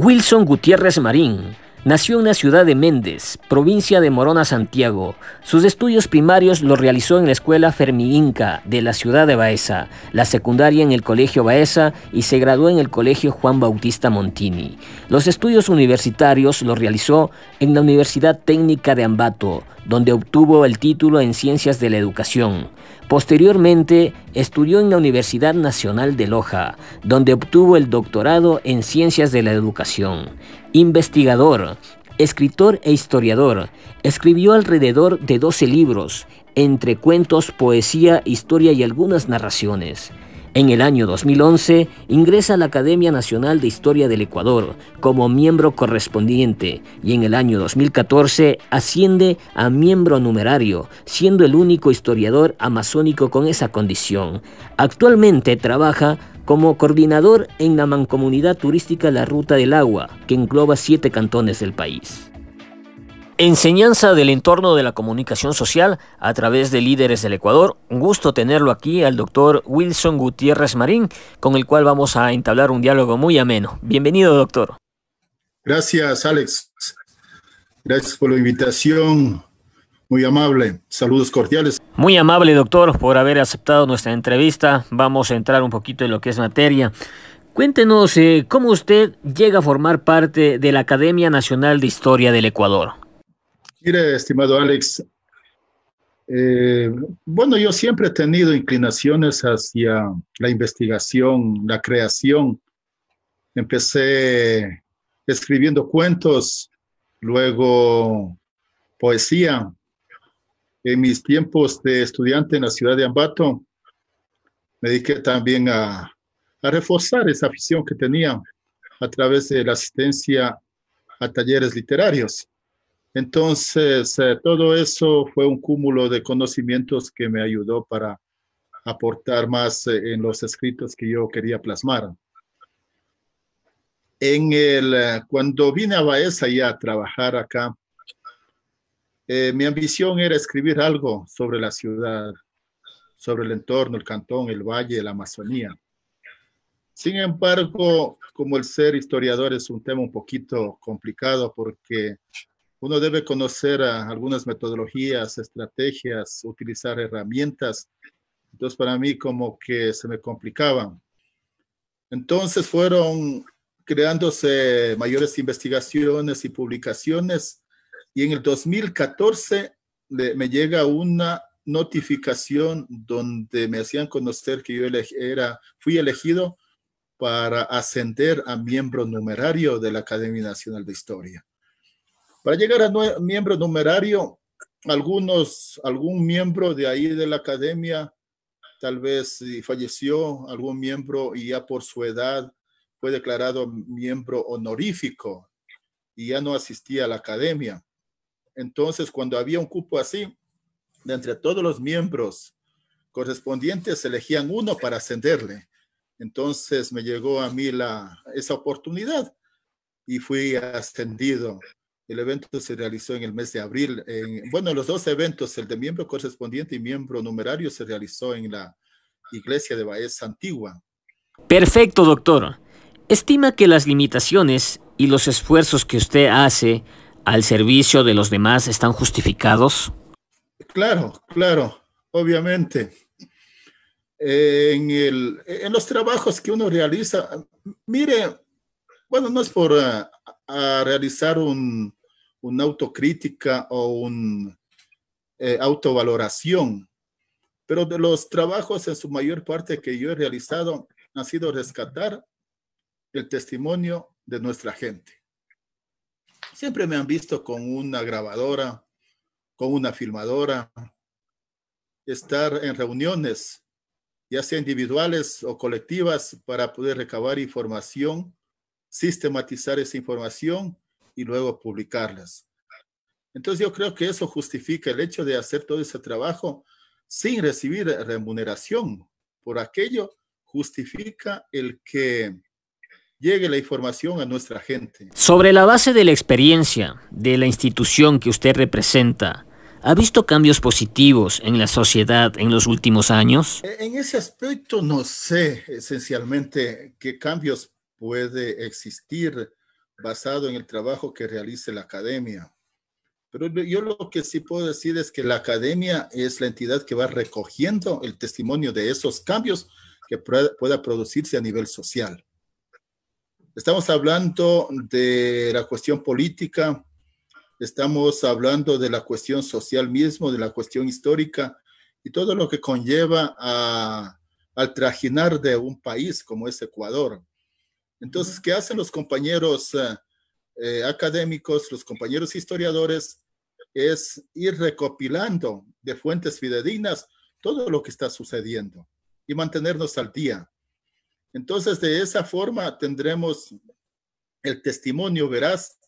Wilson Gutiérrez Marín nació en la ciudad de Méndez, provincia de Morona, Santiago. Sus estudios primarios los realizó en la escuela Fermi Inca de la ciudad de Baeza, la secundaria en el Colegio Baeza y se graduó en el Colegio Juan Bautista Montini. Los estudios universitarios los realizó en la Universidad Técnica de Ambato, donde obtuvo el título en Ciencias de la Educación. Posteriormente estudió en la Universidad Nacional de Loja, donde obtuvo el doctorado en Ciencias de la Educación. Investigador, escritor e historiador, escribió alrededor de 12 libros, entre cuentos, poesía, historia y algunas narraciones. En el año 2011 ingresa a la Academia Nacional de Historia del Ecuador como miembro correspondiente y en el año 2014 asciende a miembro numerario, siendo el único historiador amazónico con esa condición. Actualmente trabaja como coordinador en la mancomunidad turística La Ruta del Agua, que engloba siete cantones del país. Enseñanza del entorno de la comunicación social a través de líderes del Ecuador. Un gusto tenerlo aquí al doctor Wilson Gutiérrez Marín, con el cual vamos a entablar un diálogo muy ameno. Bienvenido, doctor. Gracias, Alex. Gracias por la invitación. Muy amable. Saludos cordiales. Muy amable, doctor, por haber aceptado nuestra entrevista. Vamos a entrar un poquito en lo que es materia. Cuéntenos eh, cómo usted llega a formar parte de la Academia Nacional de Historia del Ecuador. Mire, estimado Alex, eh, bueno, yo siempre he tenido inclinaciones hacia la investigación, la creación. Empecé escribiendo cuentos, luego poesía. En mis tiempos de estudiante en la ciudad de Ambato, me dediqué también a, reforzar esa afición que tenía a través de la asistencia a talleres literarios. Entonces, eh, todo eso fue un cúmulo de conocimientos que me ayudó para aportar más eh, en los escritos que yo quería plasmar. En el, eh, cuando vine a Baeza ya a trabajar acá, mi ambición era escribir algo sobre la ciudad, sobre el entorno, el cantón, el valle, la Amazonía. Sin embargo, como el ser historiador es un tema un poquito complicado porque uno debe conocer algunas metodologías, estrategias, utilizar herramientas. Entonces, para mí como que se me complicaban. Entonces fueron creándose mayores investigaciones y publicaciones y en el 2014 me llega una notificación donde me hacían conocer que yo era, fui elegido para ascender a miembro numerario de la Academia Nacional de Historia. Para llegar a miembro numerario, algunos, algún miembro de ahí de la academia tal vez falleció, algún miembro y ya por su edad fue declarado miembro honorífico y ya no asistía a la academia. Entonces, cuando había un cupo así, de entre todos los miembros correspondientes, elegían uno para ascenderle. Entonces me llegó a mí la, esa oportunidad y fui ascendido el evento se realizó en el mes de abril. bueno, los dos eventos, el de miembro correspondiente y miembro numerario, se realizó en la iglesia de Baez Antigua. Perfecto, doctor. ¿Estima que las limitaciones y los esfuerzos que usted hace al servicio de los demás están justificados? Claro, claro, obviamente. en, el, en los trabajos que uno realiza, mire, bueno, no es por ah, realizar un, una autocrítica o una eh, autovaloración. Pero de los trabajos en su mayor parte que yo he realizado ha sido rescatar el testimonio de nuestra gente. Siempre me han visto con una grabadora, con una filmadora, estar en reuniones, ya sea individuales o colectivas, para poder recabar información, sistematizar esa información y luego publicarlas. Entonces yo creo que eso justifica el hecho de hacer todo ese trabajo sin recibir remuneración por aquello, justifica el que llegue la información a nuestra gente. Sobre la base de la experiencia de la institución que usted representa, ¿ha visto cambios positivos en la sociedad en los últimos años? E, en ese aspecto no sé esencialmente qué cambios puede existir basado en el trabajo que realice la academia. Pero yo lo que sí puedo decir es que la academia es la entidad que va recogiendo el testimonio de esos cambios que pueda producirse a nivel social. Estamos hablando de la cuestión política, estamos hablando de la cuestión social mismo, de la cuestión histórica y todo lo que conlleva al trajinar de un país como es Ecuador. Entonces, ¿qué hacen los compañeros eh, eh, académicos, los compañeros historiadores? Es ir recopilando de fuentes fidedignas todo lo que está sucediendo y mantenernos al día. Entonces, de esa forma tendremos el testimonio veraz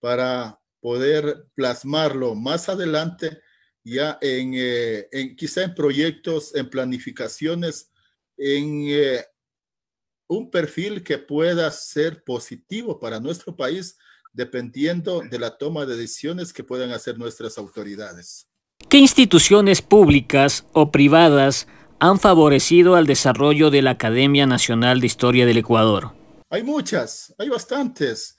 para poder plasmarlo más adelante ya en, eh, en quizá en proyectos, en planificaciones, en un perfil que pueda ser positivo para nuestro país dependiendo de la toma de decisiones que puedan hacer nuestras autoridades. ¿Qué instituciones públicas o privadas han favorecido al desarrollo de la Academia Nacional de Historia del Ecuador? Hay muchas, hay bastantes.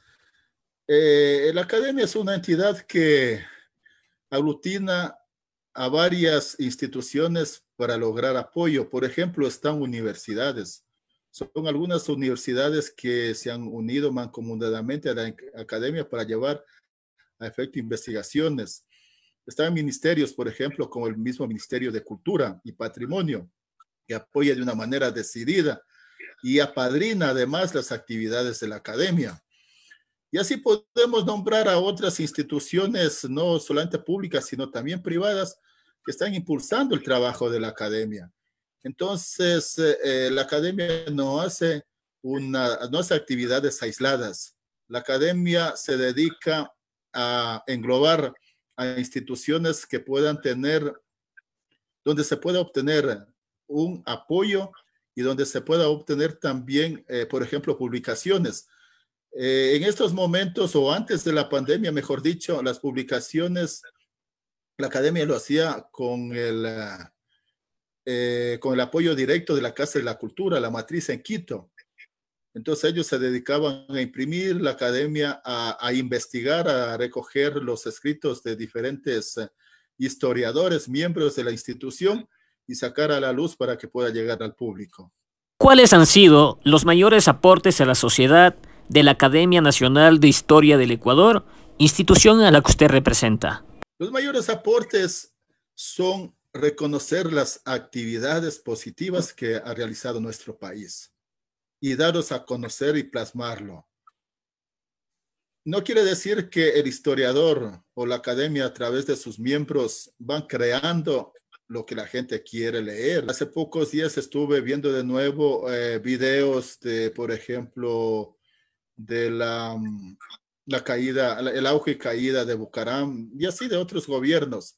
Eh, la Academia es una entidad que aglutina a varias instituciones para lograr apoyo. Por ejemplo, están universidades. Son algunas universidades que se han unido mancomunadamente a la academia para llevar a efecto investigaciones. Están ministerios, por ejemplo, como el mismo Ministerio de Cultura y Patrimonio, que apoya de una manera decidida y apadrina además las actividades de la academia. Y así podemos nombrar a otras instituciones, no solamente públicas, sino también privadas, que están impulsando el trabajo de la academia. Entonces, eh, eh, la academia no hace, una, no hace actividades aisladas. La academia se dedica a englobar a instituciones que puedan tener, donde se pueda obtener un apoyo y donde se pueda obtener también, eh, por ejemplo, publicaciones. en estos momentos o antes de la pandemia, mejor dicho, las publicaciones, la academia lo hacía con el, eh, con el apoyo directo de la Casa de la Cultura, la matriz en Quito. Entonces ellos se dedicaban a imprimir, la academia a, investigar, a recoger los escritos de diferentes eh, historiadores, miembros de la institución y sacar a la luz para que pueda llegar al público. ¿Cuáles han sido los mayores aportes a la sociedad de la Academia Nacional de Historia del Ecuador, institución a la que usted representa? Los mayores aportes son reconocer las actividades positivas que ha realizado nuestro país y daros a conocer y plasmarlo. No quiere decir que el historiador o la academia a través de sus miembros van creando lo que la gente quiere leer. Hace pocos días estuve viendo de nuevo eh, videos de, por ejemplo, de la, la caída, el auge y caída de Bucaram y así de otros gobiernos.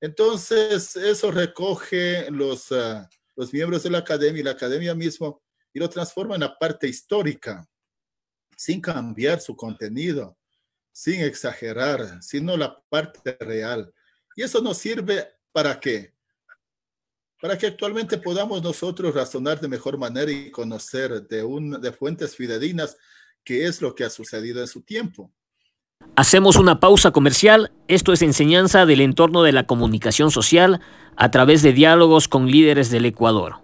Entonces, eso recoge los, ah, los miembros de la academia y la academia mismo y lo transforma en la parte histórica, sin cambiar su contenido, sin exagerar, sino la parte real. Y eso nos sirve para qué? Para que actualmente podamos nosotros razonar de mejor manera y conocer de, un, de fuentes fidedignas qué es lo que ha sucedido en su tiempo. Hacemos una pausa comercial. Esto es enseñanza del entorno de la comunicación social a través de diálogos con líderes del Ecuador.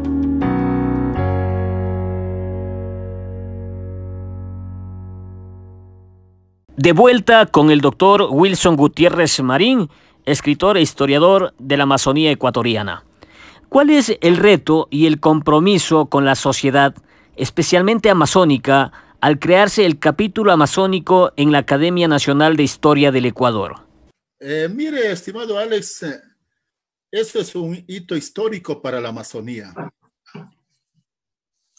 De vuelta con el doctor Wilson Gutiérrez Marín, escritor e historiador de la Amazonía ecuatoriana. ¿Cuál es el reto y el compromiso con la sociedad, especialmente amazónica, al crearse el capítulo amazónico en la Academia Nacional de Historia del Ecuador? Eh, mire, estimado Alex, eh, eso es un hito histórico para la Amazonía.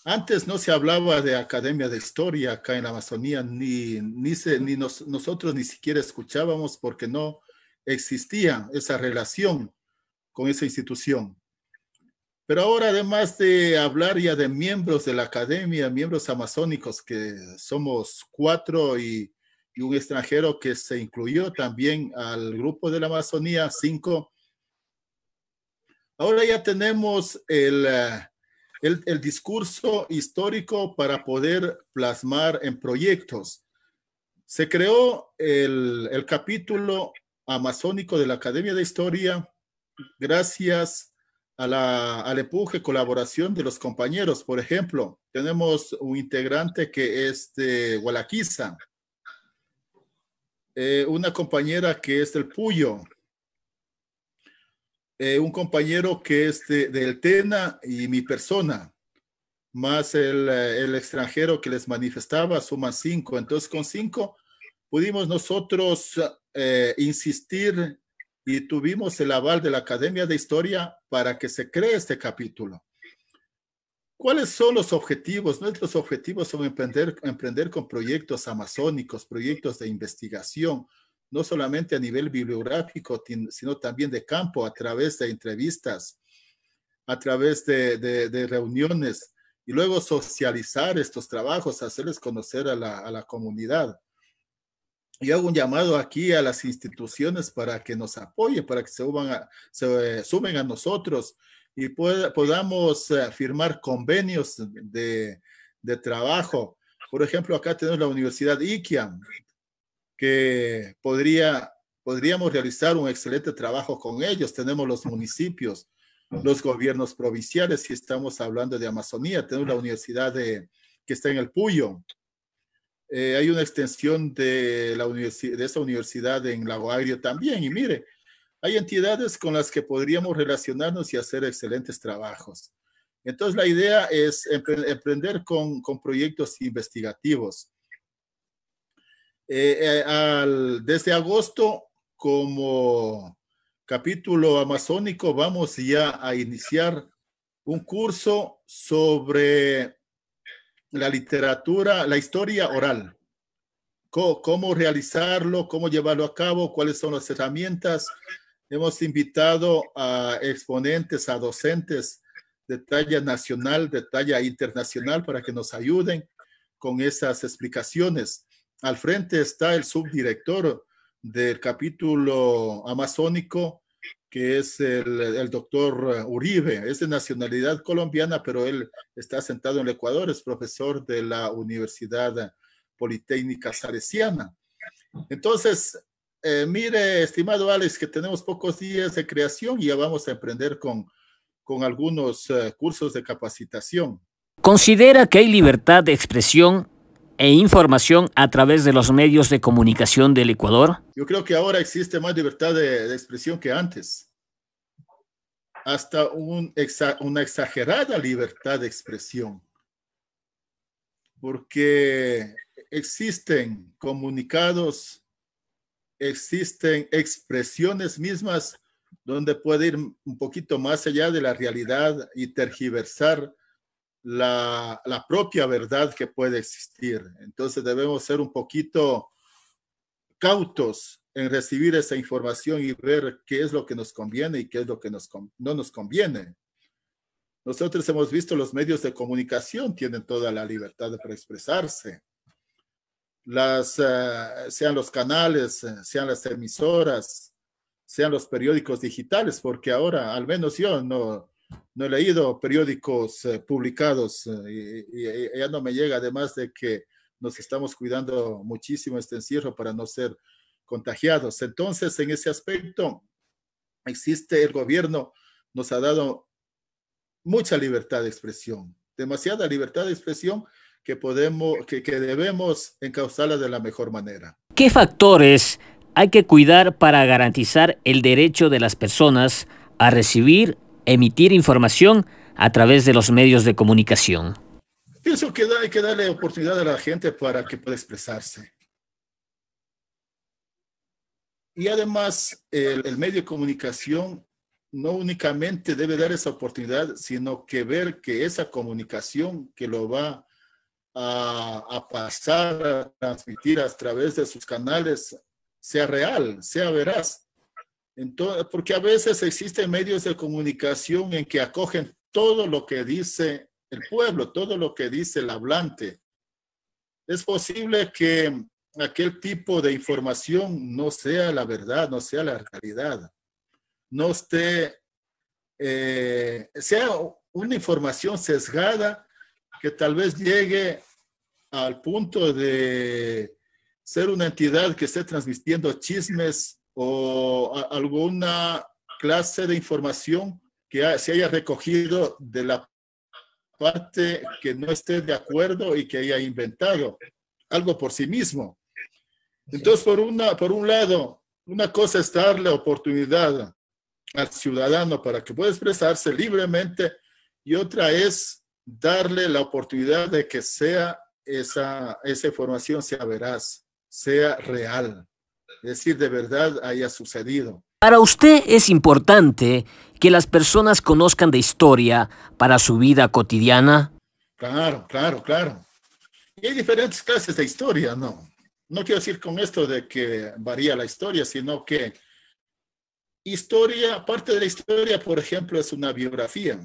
Antes no se hablaba de Academia de Historia acá en la Amazonía, ni, ni, ni nosotros ni siquiera escuchábamos porque no existía esa relación con esa institución. Pero ahora, además de hablar ya de miembros de la academia, miembros amazónicos, que somos cuatro y, un extranjero que se incluyó también al grupo de la Amazonía, cinco, ahora ya tenemos el, discurso histórico para poder plasmar en proyectos. Se creó el, el capítulo amazónico de la Academia de Historia gracias a la, al empuje, colaboración de los compañeros. Por ejemplo, tenemos un integrante que es de Gualaquiza, eh, una compañera que es del Puyo, eh, un compañero que es de, del Tena y mi persona, más el, eh, el, extranjero que les manifestaba, suman cinco. Entonces, con cinco pudimos nosotros insistir y tuvimos el aval de la Academia de Historia para que se cree este capítulo. ¿Cuáles son los objetivos? Nuestros objetivos son emprender, emprender con proyectos amazónicos, proyectos de investigación, no solamente a nivel bibliográfico, sino también de campo, a través de entrevistas, a través de, de, reuniones, y luego socializar estos trabajos, hacerles conocer a la, a la comunidad y hago un llamado aquí a las instituciones para que nos apoyen, para que se, se sumen a nosotros y podamos eh, firmar convenios de, de, trabajo. Por ejemplo, acá tenemos la Universidad IKIAM, que podría, podríamos realizar un excelente trabajo con ellos. Tenemos los municipios, los gobiernos provinciales, si estamos hablando de Amazonía, tenemos la universidad de, que está en el Puyo, eh, hay una extensión de, la de esa universidad en Lago Agrio también. Y mire, hay entidades con las que podríamos relacionarnos y hacer excelentes trabajos. Entonces, la idea es emprender con, con proyectos investigativos. Eh, eh, desde agosto, como capítulo amazónico, vamos ya a iniciar un curso sobre la literatura, la historia oral. Cómo, realizarlo, cómo llevarlo a cabo, cuáles son las herramientas. Hemos invitado a exponentes, a docentes de talla nacional, de talla internacional, para que nos ayuden con esas explicaciones. Al frente está el subdirector del capítulo amazónico, que es el, doctor eh, Uribe, es de nacionalidad colombiana, pero él está sentado en el Ecuador, es profesor de la Universidad Politécnica Salesiana. Entonces, eh, mire, estimado Alex, que tenemos pocos días de creación y ya vamos a emprender con, con algunos eh, cursos de capacitación. ¿Considera que hay libertad de expresión e información a través de los medios de comunicación del Ecuador? Yo creo que ahora existe más libertad de, expresión que antes. Hasta un una exagerada libertad de expresión. Porque existen comunicados, existen expresiones mismas donde puede ir un poquito más allá de la realidad y tergiversar la, propia verdad que puede existir. Entonces debemos ser un poquito cautos en recibir esa información y ver qué es lo que nos conviene y qué es lo que nos, no nos conviene. Nosotros hemos visto los medios de comunicación tienen toda la libertad para expresarse. Las, eh, sean los canales, eh, sean las emisoras, sean los periódicos digitales, porque ahora, al menos yo no, no he leído periódicos eh, publicados eh, y, ya no me llega, además de que nos estamos cuidando muchísimo este encierro para no ser contagiados. Entonces, en ese aspecto, existe el gobierno, nos ha dado mucha libertad de expresión, demasiada libertad de expresión que podemos, que, que debemos encauzarla de la mejor manera. ¿Qué factores hay que cuidar para garantizar el derecho de las personas a recibir emitir información a través de los medios de comunicación. Pienso que hay que darle oportunidad a la gente para que pueda expresarse. Y además, el, medio de comunicación no únicamente debe dar esa oportunidad, sino que ver que esa comunicación que lo va a, a, pasar, a transmitir a través de sus canales, sea real, sea veraz. Entonces, porque a veces existen medios de comunicación en que acogen todo lo que dice el pueblo, todo lo que dice el hablante. Es posible que aquel tipo de información no sea la verdad, no sea la realidad, no esté, eh, sea una información sesgada que tal vez llegue al punto de ser una entidad que esté transmitiendo chismes o alguna clase de información que se haya recogido de la parte que no esté de acuerdo y que haya inventado algo por sí mismo. Entonces, por, una, por un lado, una cosa es darle oportunidad al ciudadano para que pueda expresarse libremente y otra es darle la oportunidad de que sea esa, esa información sea veraz, sea real, decir, de verdad haya sucedido. Para usted es importante que las personas conozcan de historia para su vida cotidiana. Claro, claro, claro. Y hay diferentes clases de historia, ¿no? No quiero decir con esto de que varía la historia, sino que historia, parte de la historia, por ejemplo, es una biografía.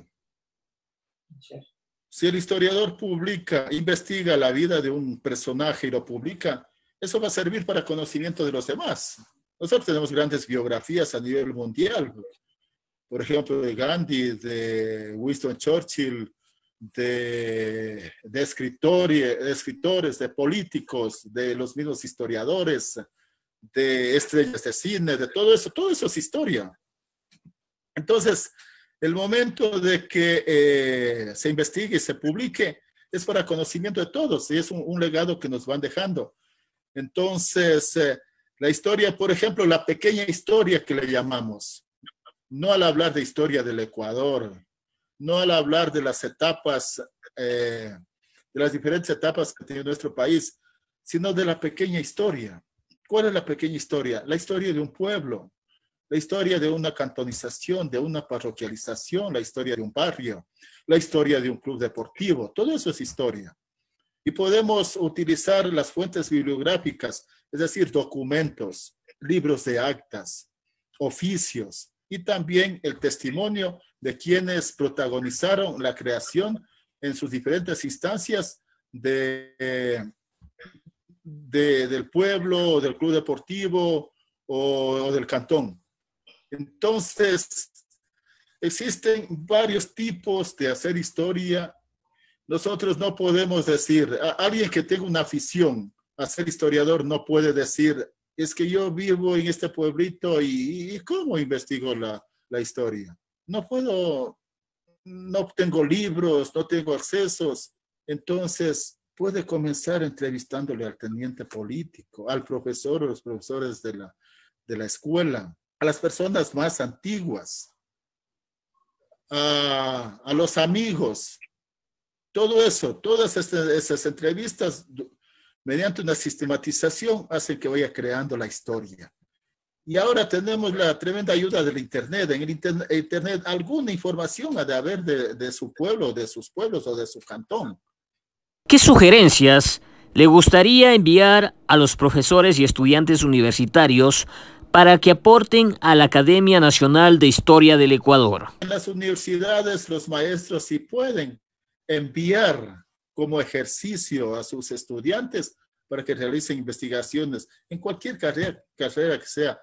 Si el historiador publica, investiga la vida de un personaje y lo publica, eso va a servir para conocimiento de los demás. Nosotros tenemos grandes biografías a nivel mundial. Por ejemplo, de Gandhi, de Winston Churchill, de, de, escritores, de escritores, de políticos, de los mismos historiadores, de estrellas de cine, de todo eso, todo eso es historia. Entonces, el momento de que eh, se investigue y se publique es para conocimiento de todos y es un, legado que nos van dejando. Entonces, eh, la historia, por ejemplo, la pequeña historia que le llamamos, no al hablar de historia del Ecuador, no al hablar de las etapas, eh, de las diferentes etapas que tiene nuestro país, sino de la pequeña historia. ¿Cuál es la pequeña historia? La historia de un pueblo, la historia de una cantonización, de una parroquialización, la historia de un barrio, la historia de un club deportivo, todo eso es historia. Y podemos utilizar las fuentes bibliográficas, es decir, documentos, libros de actas, oficios y también el testimonio de quienes protagonizaron la creación en sus diferentes instancias de, del pueblo, del club deportivo o, del cantón. Entonces, existen varios tipos de hacer historia. Nosotros no podemos decir, alguien que tenga una afición a ser historiador no puede decir, es que yo vivo en este pueblito y, ¿cómo investigo la, la historia? no puedo, no tengo libros, no tengo accesos. Entonces, puede comenzar entrevistándole al teniente político, al profesor o los profesores de la, de la escuela, a las personas más antiguas, a, a los amigos. Todo eso, todas estas, esas entrevistas, mediante una sistematización, hacen que vaya creando la historia. Y ahora tenemos la tremenda ayuda del Internet. En el Internet, alguna información ha de haber de, su pueblo, de sus pueblos o de su cantón. ¿Qué sugerencias le gustaría enviar a los profesores y estudiantes universitarios para que aporten a la Academia Nacional de Historia del Ecuador? En las universidades los maestros sí pueden enviar como ejercicio a sus estudiantes para que realicen investigaciones en cualquier carrera, que sea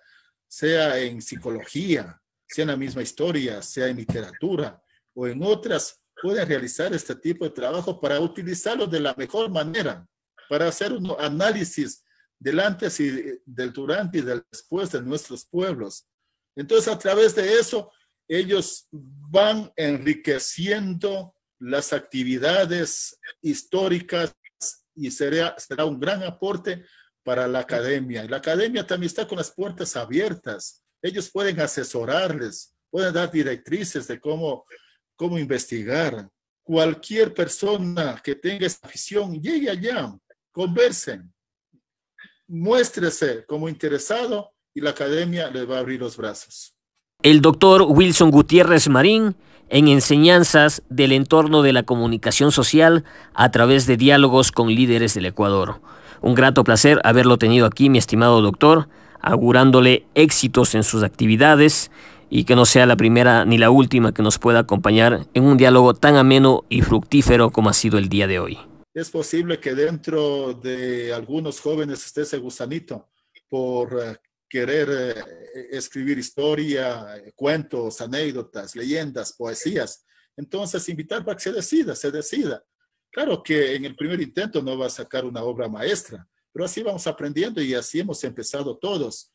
sea en psicología, sea en la misma historia, sea en literatura o en otras, pueden realizar este tipo de trabajo para utilizarlo de la mejor manera, para hacer un análisis del antes y del durante y del después de nuestros pueblos. Entonces, a través de eso, ellos van enriqueciendo las actividades históricas y será, será un gran aporte para la academia. La academia también está con las puertas abiertas. Ellos pueden asesorarles, pueden dar directrices de cómo, cómo investigar. Cualquier persona que tenga esta afición, llegue allá, conversen, muéstrese como interesado y la academia le va a abrir los brazos. El doctor Wilson Gutiérrez Marín en enseñanzas del entorno de la comunicación social a través de diálogos con líderes del Ecuador. Un grato placer haberlo tenido aquí, mi estimado doctor, augurándole éxitos en sus actividades y que no sea la primera ni la última que nos pueda acompañar en un diálogo tan ameno y fructífero como ha sido el día de hoy. Es posible que dentro de algunos jóvenes esté ese gusanito por eh, querer eh, escribir historia, cuentos, anécdotas, leyendas, poesías. Entonces, invitar para que se decida, se decida. Claro que en el primer intento no va a sacar una obra maestra, pero así vamos aprendiendo y así hemos empezado todos.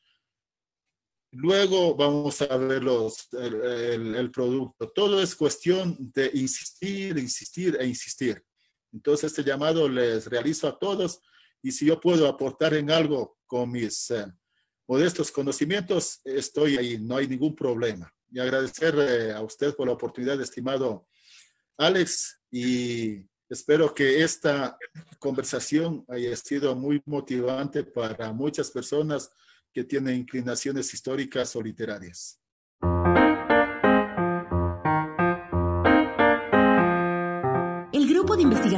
Luego vamos a ver los, el, el, producto. Todo es cuestión de insistir, insistir e insistir. Entonces, este llamado les realizo a todos y si yo puedo aportar en algo con mis eh, modestos conocimientos, estoy ahí, no hay ningún problema. Y agradecer eh, a usted por la oportunidad, estimado Alex, y espero que esta conversación haya sido muy motivante para muchas personas que tienen inclinaciones históricas o literarias.